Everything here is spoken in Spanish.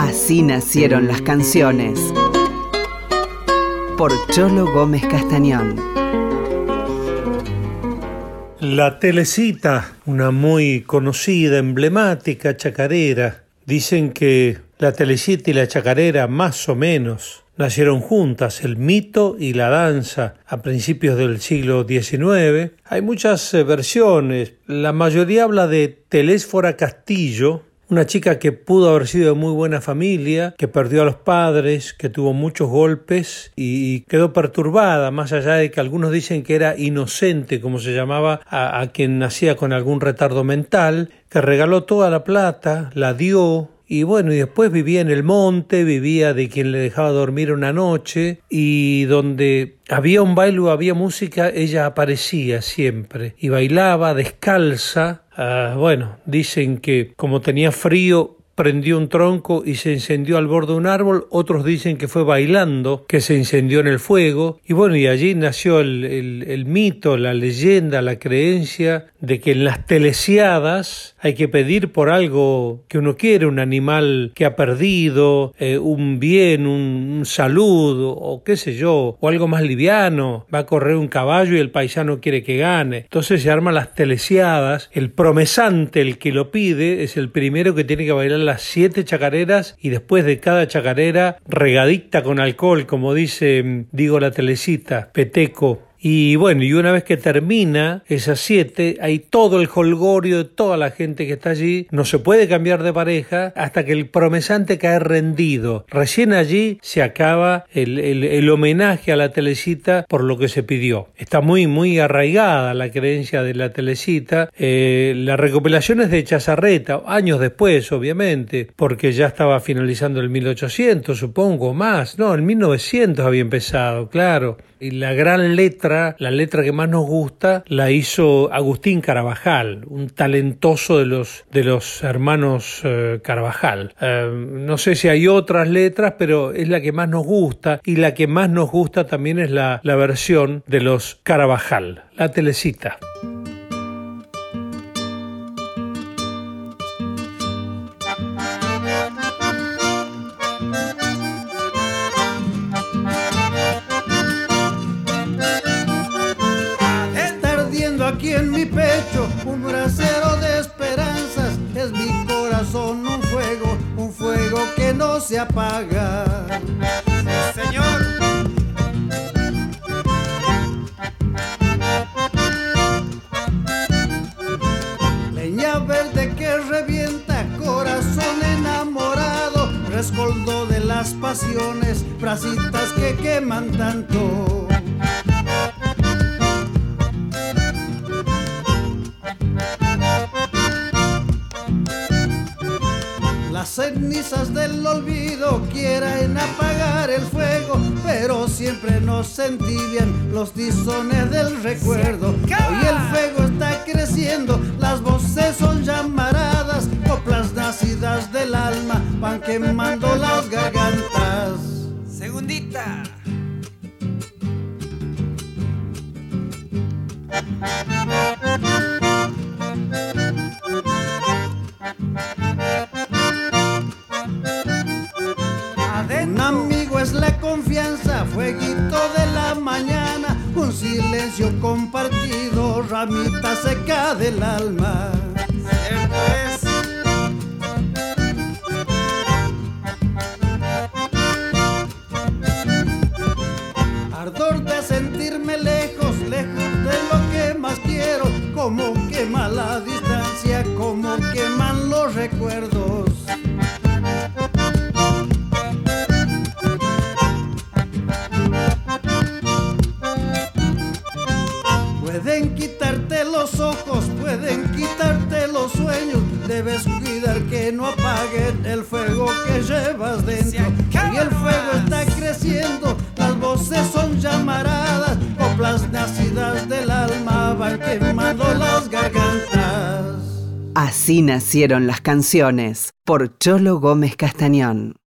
Así nacieron las canciones. Por Cholo Gómez Castañón. La Telecita, una muy conocida, emblemática chacarera. Dicen que la Telecita y la chacarera, más o menos, nacieron juntas, el mito y la danza, a principios del siglo XIX. Hay muchas eh, versiones. La mayoría habla de Telésfora Castillo, una chica que pudo haber sido de muy buena familia, que perdió a los padres, que tuvo muchos golpes y quedó perturbada, más allá de que algunos dicen que era inocente, como se llamaba a, quien nacía con algún retardo mental, que regaló toda la plata, la dio, y bueno, y después vivía en el monte, vivía de quien le dejaba dormir una noche, y donde había un baile o había música, ella aparecía siempre, y bailaba descalza. Ah, bueno, dicen que como tenía frío, prendió un tronco y se encendió al borde de un árbol, otros dicen que fue bailando, que se incendió en el fuego, y bueno, y allí nació el, mito, la leyenda, la creencia de que en las telesiadas hay que pedir por algo que uno quiere, un animal que ha perdido, eh, un bien, un, un salud, o qué sé yo, o algo más liviano, va a correr un caballo y el paisano quiere que gane. Entonces se arman las telesiadas, el promesante, el que lo pide, es el primero que tiene que bailar las siete chacareras y después de cada chacarera regadicta con alcohol, como dice, digo la telecita, peteco, y bueno, y una vez que termina esas siete, hay todo el holgorio de toda la gente que está allí. No se puede cambiar de pareja hasta que el promesante cae rendido. Recién allí se acaba el, el, el homenaje a la telecita por lo que se pidió. Está muy, muy arraigada la creencia de la telecita. Eh, la recopilación es de Chazarreta, años después, obviamente, porque ya estaba finalizando el 1800, supongo, más. No, el 1900 había empezado, claro. Y la gran letra, la letra que más nos gusta, la hizo Agustín Carabajal, un talentoso de los, de los hermanos eh, Carabajal. Eh, no sé si hay otras letras, pero es la que más nos gusta y la que más nos gusta también es la, la versión de los Carabajal, la telecita. Pecho un brasero de esperanzas. Es mi corazón un fuego, un fuego que no se apaga. Señor. Leña verde que revienta, corazón enamorado, rescoldo de las pasiones, brasitas que queman tanto. Cenizas del olvido quieren apagar el fuego, pero siempre nos entibian los tizones del recuerdo. Hoy el fuego está creciendo, las voces son llamaradas, coplas nacidas del alma van quemando las gargantas. Segundita. Compartido, ramita seca del alma. Ardor de sentirme lejos, lejos de lo que más quiero, como quema la distancia, como que no apaguen el fuego que llevas dentro. Y el fuego está creciendo, las voces son llamaradas, coplas nacidas del alma van quemando las gargantas. Así nacieron las canciones. Por Cholo Gómez Castañón.